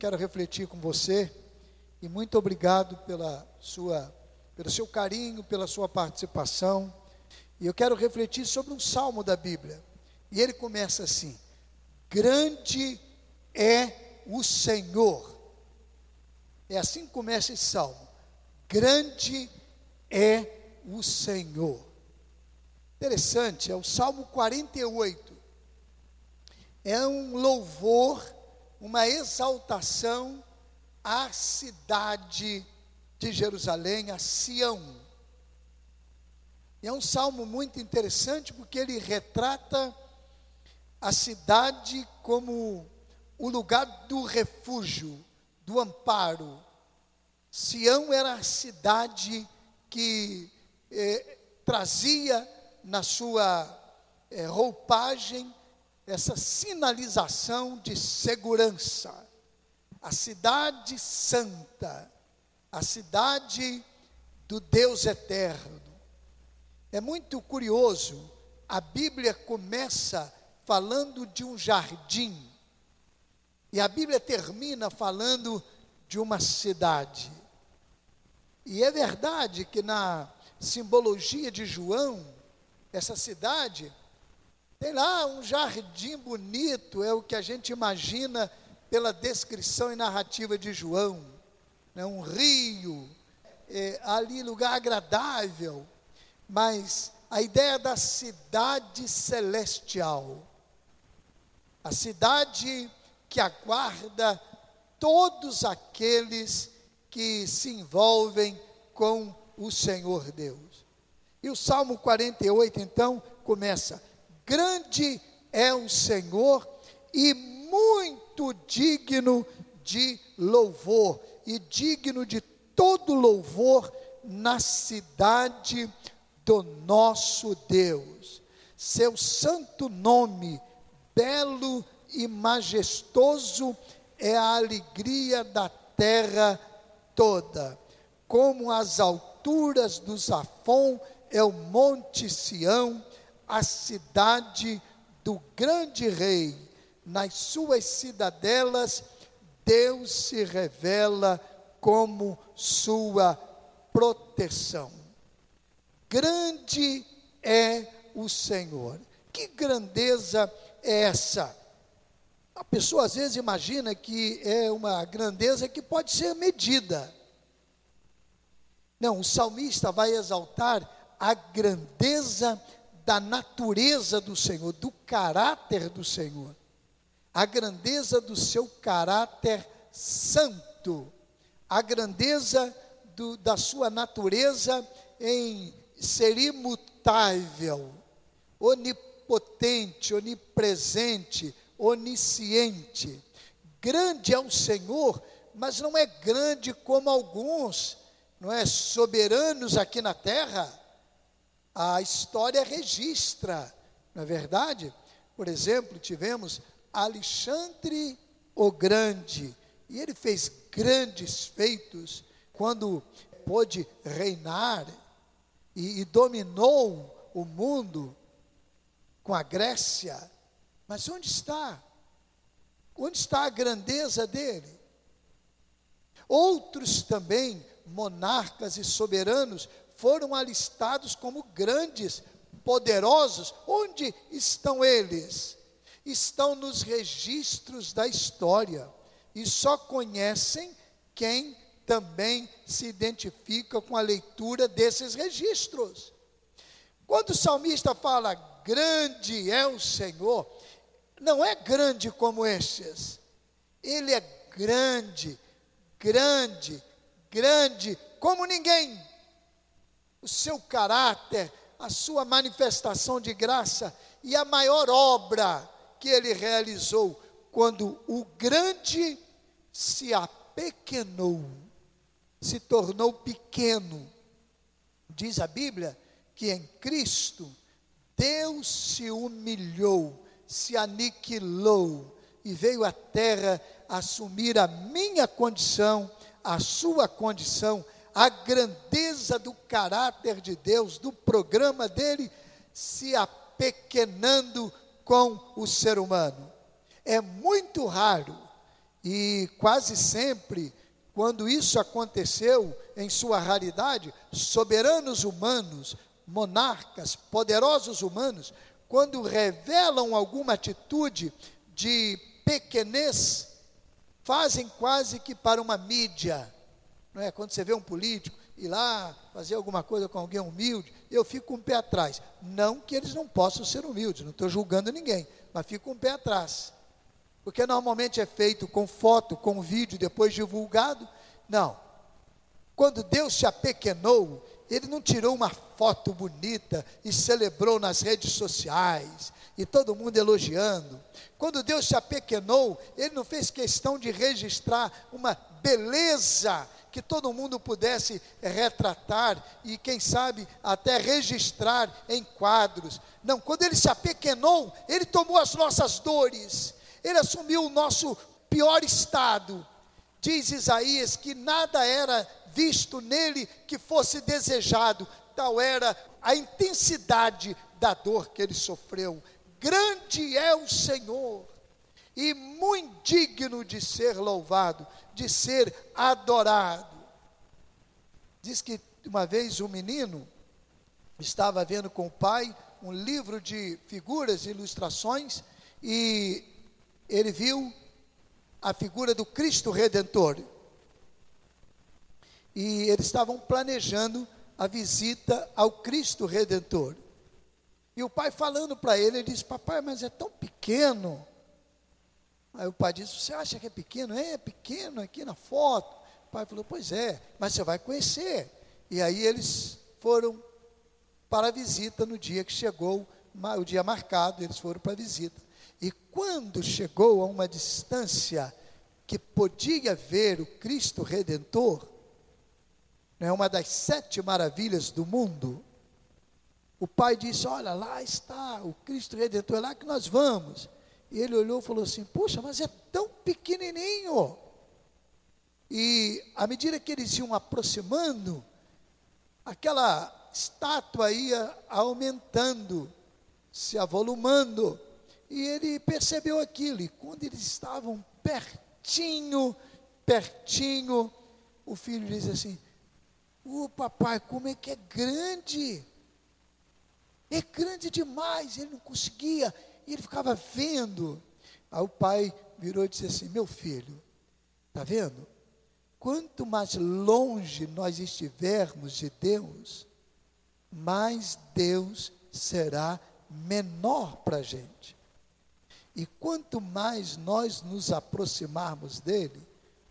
quero refletir com você e muito obrigado pela sua, pelo seu carinho, pela sua participação. E eu quero refletir sobre um salmo da Bíblia. E ele começa assim: Grande é o Senhor. É assim que começa esse salmo. Grande é o Senhor. Interessante, é o Salmo 48. É um louvor, uma exaltação à cidade de Jerusalém, a Sião. E é um salmo muito interessante porque ele retrata a cidade como o lugar do refúgio, do amparo. Sião era a cidade que eh, trazia na sua eh, roupagem essa sinalização de segurança. A cidade santa, a cidade do Deus eterno. É muito curioso, a Bíblia começa falando de um jardim, e a Bíblia termina falando de uma cidade. E é verdade que na simbologia de João, essa cidade tem lá um jardim bonito, é o que a gente imagina pela descrição e narrativa de João. Né? Um rio, é, ali lugar agradável, mas a ideia da cidade celestial, a cidade que aguarda todos aqueles que se envolvem com o Senhor Deus. E o Salmo 48, então, começa: Grande é o Senhor e muito digno de louvor, e digno de todo louvor na cidade do nosso Deus. Seu santo nome, belo e majestoso, é a alegria da terra toda. Como as alturas do Zafon é o monte Sião, a cidade do grande rei. Nas suas cidadelas, Deus se revela como sua proteção. Grande é o Senhor. Que grandeza é essa? A pessoa às vezes imagina que é uma grandeza que pode ser medida. Não, o salmista vai exaltar a grandeza da natureza do Senhor, do caráter do Senhor, a grandeza do seu caráter santo, a grandeza do, da sua natureza em ser imutável, onipotente, onipresente, onisciente. Grande é o Senhor, mas não é grande como alguns, não é soberanos aqui na terra. A história registra, não é verdade? Por exemplo, tivemos Alexandre o Grande, e ele fez grandes feitos quando pôde reinar e, e dominou o mundo com a Grécia. Mas onde está? Onde está a grandeza dele? Outros também, monarcas e soberanos, foram alistados como grandes, poderosos. Onde estão eles? Estão nos registros da história e só conhecem quem também se identifica com a leitura desses registros. Quando o salmista fala, grande é o Senhor, não é grande como estes, ele é grande, grande, grande como ninguém. O seu caráter, a sua manifestação de graça e a maior obra que ele realizou quando o grande se apequenou se tornou pequeno. Diz a Bíblia que em Cristo Deus se humilhou, se aniquilou e veio à terra assumir a minha condição, a sua condição, a grandeza do caráter de Deus, do programa dele, se apequenando com o ser humano. É muito raro E quase sempre, quando isso aconteceu, em sua raridade, soberanos humanos, monarcas, poderosos humanos, quando revelam alguma atitude de pequenez, fazem quase que para uma mídia. Não é? Quando você vê um político ir lá fazer alguma coisa com alguém humilde, eu fico com um pé atrás. Não que eles não possam ser humildes, não estou julgando ninguém, mas fico com um pé atrás. Porque normalmente é feito com foto, com vídeo, depois divulgado. Não. Quando Deus se apequenou, Ele não tirou uma foto bonita e celebrou nas redes sociais, e todo mundo elogiando. Quando Deus se apequenou, Ele não fez questão de registrar uma beleza que todo mundo pudesse retratar e, quem sabe, até registrar em quadros. Não, quando ele se apequenou, ele tomou as nossas dores, ele assumiu o nosso pior estado. Diz Isaías que nada era visto nele que fosse desejado, tal era a intensidade da dor que ele sofreu. Grande é o Senhor e muito digno de ser louvado, de ser adorado. Diz que uma vez um menino estava vendo com o pai um livro de figuras e ilustrações e ele viu a figura do Cristo Redentor. E eles estavam planejando a visita ao Cristo Redentor. E o pai falando para ele, ele disse: Papai, mas é tão pequeno. Aí o pai disse: Você acha que é pequeno? É, é pequeno aqui na foto. O pai falou: Pois é, mas você vai conhecer. E aí eles foram para a visita no dia que chegou, o dia marcado, eles foram para a visita. E quando chegou a uma distância que podia ver o Cristo Redentor, é uma das sete maravilhas do mundo, o pai disse: Olha, lá está o Cristo Redentor, é lá que nós vamos. E ele olhou e falou assim: Puxa, mas é tão pequenininho. E à medida que eles iam aproximando, aquela estátua ia aumentando, se avolumando. E ele percebeu aquilo. E quando eles estavam pertinho, pertinho, o filho disse assim: Ô oh, papai, como é que é grande? É grande demais. Ele não conseguia e ele ficava vendo. Aí o pai virou e disse assim: Meu filho, está vendo? Quanto mais longe nós estivermos de Deus, mais Deus será menor para a gente. E quanto mais nós nos aproximarmos dele,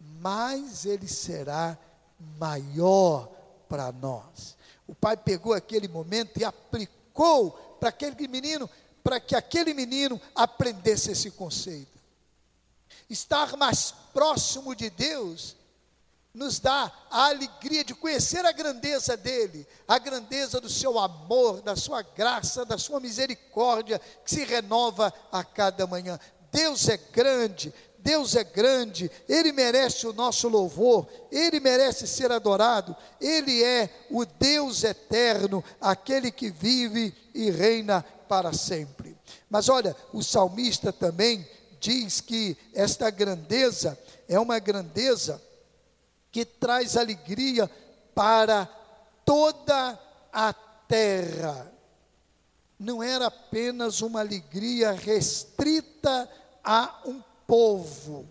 mais ele será maior para nós. O pai pegou aquele momento e aplicou para aquele menino para que aquele menino aprendesse esse conceito. Estar mais próximo de Deus nos dá a alegria de conhecer a grandeza dele, a grandeza do seu amor, da sua graça, da sua misericórdia, que se renova a cada manhã. Deus é grande, Deus é grande, Ele merece o nosso louvor, Ele merece ser adorado, Ele é o Deus eterno, aquele que vive e reina para sempre. Mas olha, o salmista também diz que esta grandeza é uma grandeza que traz alegria para toda a terra. Não era apenas uma alegria restrita a um povo.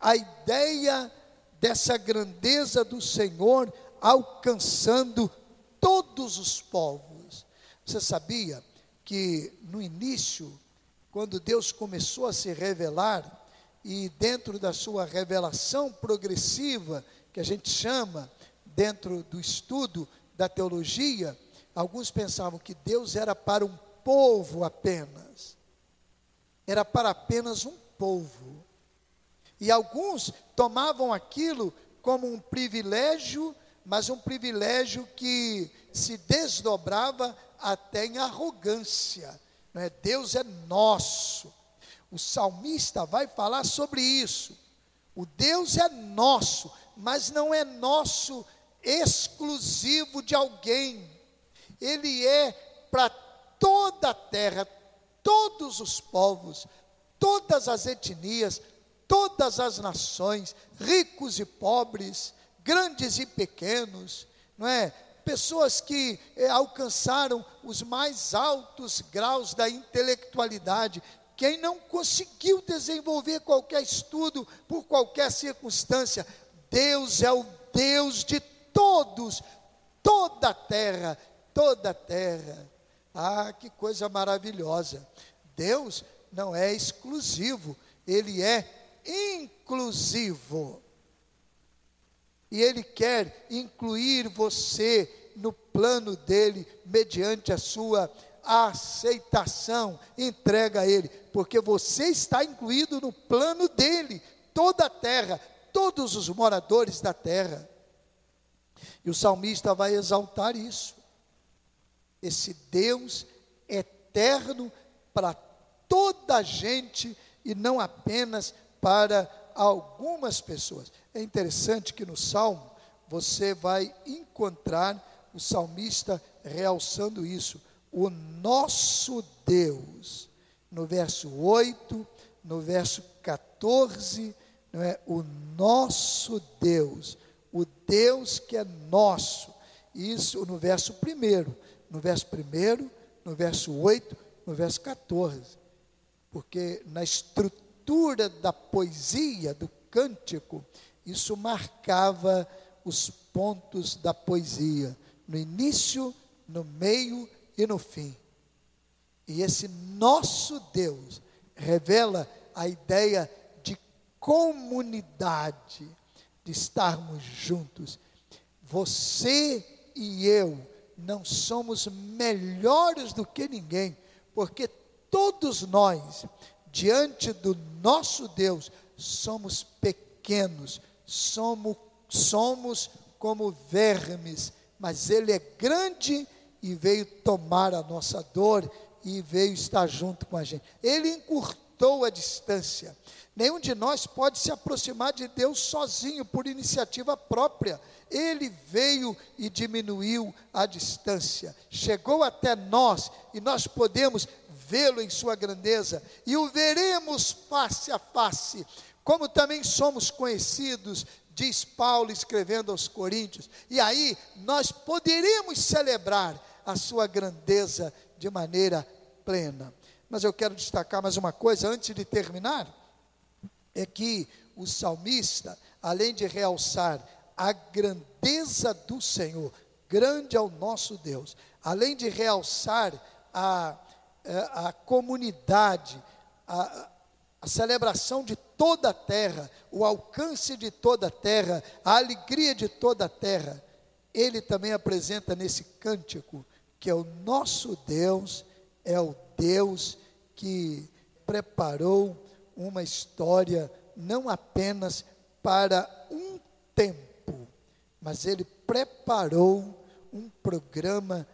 A ideia dessa grandeza do Senhor alcançando todos os povos. Você sabia que no início, quando Deus começou a se revelar, e dentro da sua revelação progressiva, que a gente chama, dentro do estudo da teologia, alguns pensavam que Deus era para um povo apenas, era para apenas um povo. E alguns tomavam aquilo como um privilégio, mas um privilégio que se desdobrava até em arrogância. Não é? Deus é nosso. O salmista vai falar sobre isso. O Deus é nosso, mas não é nosso exclusivo de alguém. Ele é para toda a terra, todos os povos, todas as etnias, todas as nações, ricos e pobres, grandes e pequenos, não é? Pessoas que eh, alcançaram os mais altos graus da intelectualidade, quem não conseguiu desenvolver qualquer estudo por qualquer circunstância, Deus é o Deus de todos, toda a terra, toda a terra. Ah, que coisa maravilhosa! Deus não é exclusivo, ele é inclusivo. E ele quer incluir você no plano dele, mediante a sua aceitação, entrega a ele, porque você está incluído no plano dele, toda a terra, todos os moradores da terra. E o salmista vai exaltar isso. Esse Deus eterno para toda a gente e não apenas para algumas pessoas. É interessante que no salmo você vai encontrar o salmista realçando isso. O nosso Deus, no verso 8, no verso 14, não é? O nosso Deus, o Deus que é nosso. Isso no verso 1, no verso 1, no verso 8, no verso 14. Porque na estrutura da poesia, do cântico, isso marcava os pontos da poesia, no início, no meio e no fim. E esse nosso Deus revela a ideia de comunidade, de estarmos juntos. Você e eu não somos melhores do que ninguém, porque todos nós, diante do nosso Deus, somos pequenos, somos, somos como vermes, mas Ele é grande e veio tomar a nossa dor e veio estar junto com a gente. Ele encurtou a distância. Nenhum de nós pode se aproximar de Deus sozinho, por iniciativa própria. Ele veio e diminuiu a distância, chegou até nós e nós podemos vê-lo em sua grandeza e o veremos face a face, como também somos conhecidos, diz Paulo escrevendo aos Coríntios. E aí nós poderemos celebrar a sua grandeza de maneira plena. Mas eu quero destacar mais uma coisa antes de terminar: é que o salmista, além de realçar a grandeza do Senhor, grande é o nosso Deus, além de realçar a, a, a comunidade, a, a celebração de toda a terra, o alcance de toda a terra, a alegria de toda a terra, ele também apresenta nesse cântico que é o nosso Deus, é o Deus que preparou uma história não apenas para um tempo, mas ele preparou um programa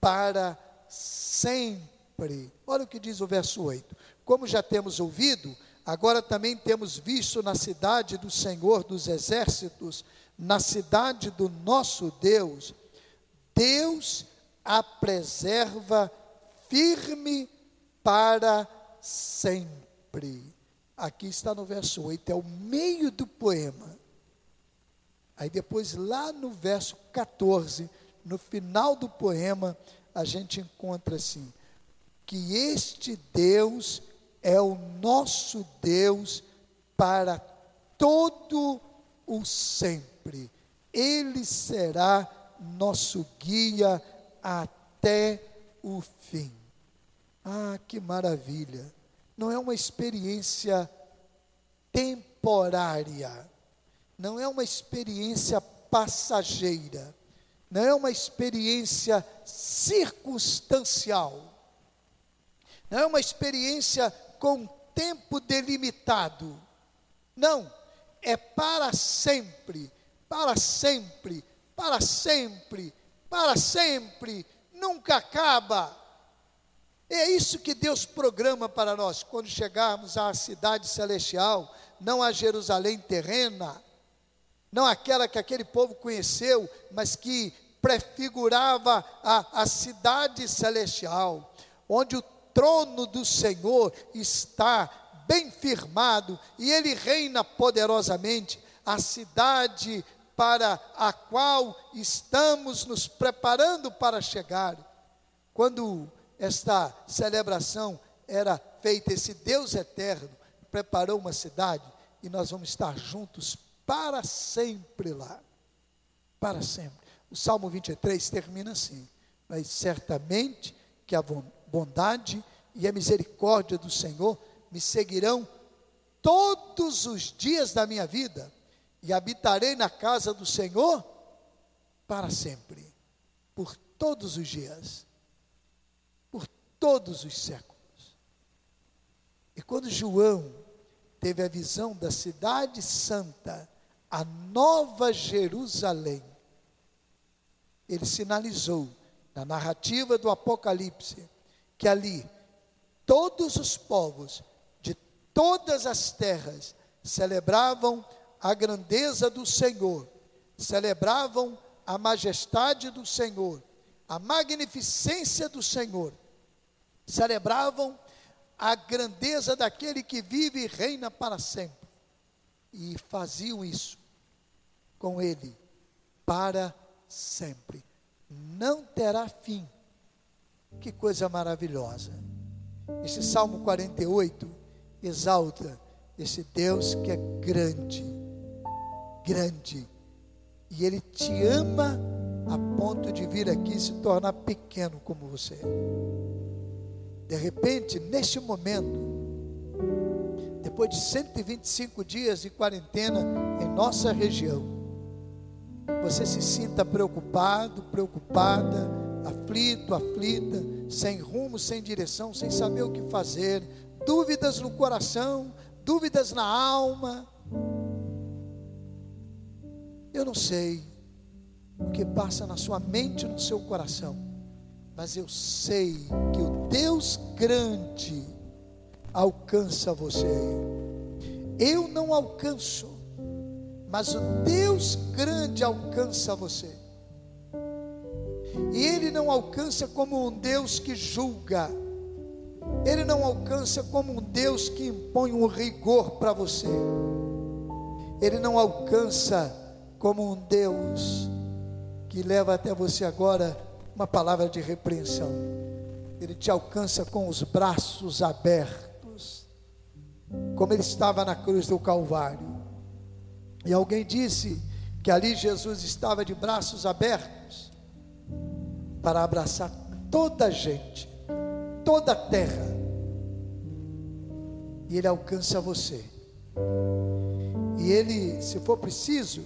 para sempre. Olha o que diz o verso 8: Como já temos ouvido, agora também temos visto na cidade do Senhor dos Exércitos, na cidade do nosso Deus, Deus a preserva firme para sempre. Aqui está no verso 8, é o meio do poema. Aí depois, lá no verso 14, no final do poema, a gente encontra assim: que este Deus é o nosso Deus para todo o sempre. Ele será nosso guia até o fim. Ah, que maravilha! Não é uma experiência temporária, não é uma experiência passageira, não é uma experiência circunstancial, não é uma experiência com tempo delimitado. Não, é para sempre, para sempre, para sempre, para sempre, nunca acaba. É isso que Deus programa para nós quando chegarmos à cidade celestial, não a Jerusalém terrena, não aquela que aquele povo conheceu, mas que prefigurava a, a cidade celestial, onde o trono do Senhor está bem firmado, e ele reina poderosamente. A cidade para a qual estamos nos preparando para chegar. Quando esta celebração era feita, esse Deus eterno preparou uma cidade e nós vamos estar juntos para sempre lá. Para sempre. O Salmo 23 termina assim: Mas certamente que a bondade e a misericórdia do Senhor me seguirão todos os dias da minha vida e habitarei na casa do Senhor para sempre, por todos os dias, por todos os séculos. E quando João teve a visão da cidade santa, a nova Jerusalém, ele sinalizou na narrativa do Apocalipse que ali todos os povos de todas as terras celebravam a grandeza do Senhor, celebravam a majestade do Senhor, a magnificência do Senhor, celebravam a grandeza daquele que vive e reina para sempre, e faziam isso com Ele para sempre. Não terá fim. Que coisa maravilhosa. Este Salmo 48 exalta esse Deus que é grande grande. E Ele te ama a ponto de vir aqui se tornar pequeno como você. De repente, neste momento, depois de 125 dias de quarentena em nossa região, você se sinta preocupado, preocupada, aflito, aflita, sem rumo, sem direção, sem saber o que fazer, dúvidas no coração, dúvidas na alma, eu não sei o que passa na sua mente no seu coração, mas eu sei que o Deus grande alcança você. Eu não alcanço, mas o Deus grande alcança você. E Ele não alcança como um Deus que julga, Ele não alcança como um Deus que impõe um rigor para você, Ele não alcança como um Deus que leva até você agora uma palavra de repreensão. Ele te alcança com os braços abertos, como ele estava na cruz do Calvário. E alguém disse que ali Jesus estava de braços abertos para abraçar toda a gente, toda a terra. E ele alcança você. E ele, se for preciso,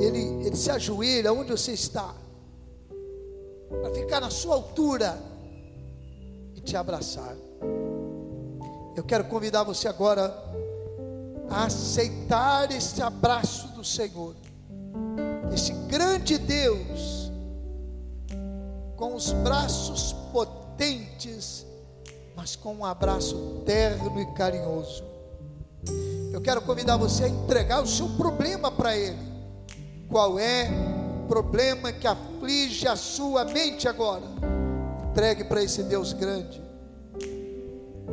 ele, ele se ajoelha onde você está, para ficar na sua altura e te abraçar. Eu quero convidar você agora a aceitar esse abraço do Senhor, esse grande Deus, com os braços potentes, mas com um abraço terno e carinhoso. Eu quero convidar você a entregar o seu problema para Ele qual é o problema que aflige a sua mente agora. Entregue para esse Deus grande.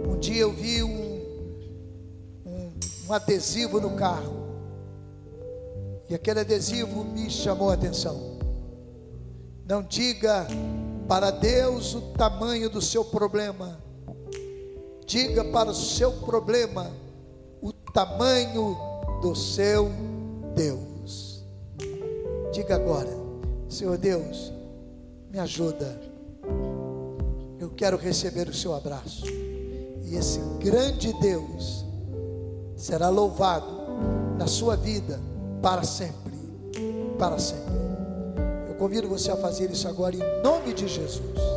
Um dia eu vi um, um, um adesivo no carro. E aquele adesivo me chamou a atenção. Não diga para Deus o tamanho do seu problema. Diga para o seu problema o tamanho do seu Deus. Diga agora, Senhor Deus, me ajuda. Eu quero receber o seu abraço. E esse grande Deus será louvado na sua vida para sempre. Para sempre. Convido você a fazer isso agora em nome de Jesus.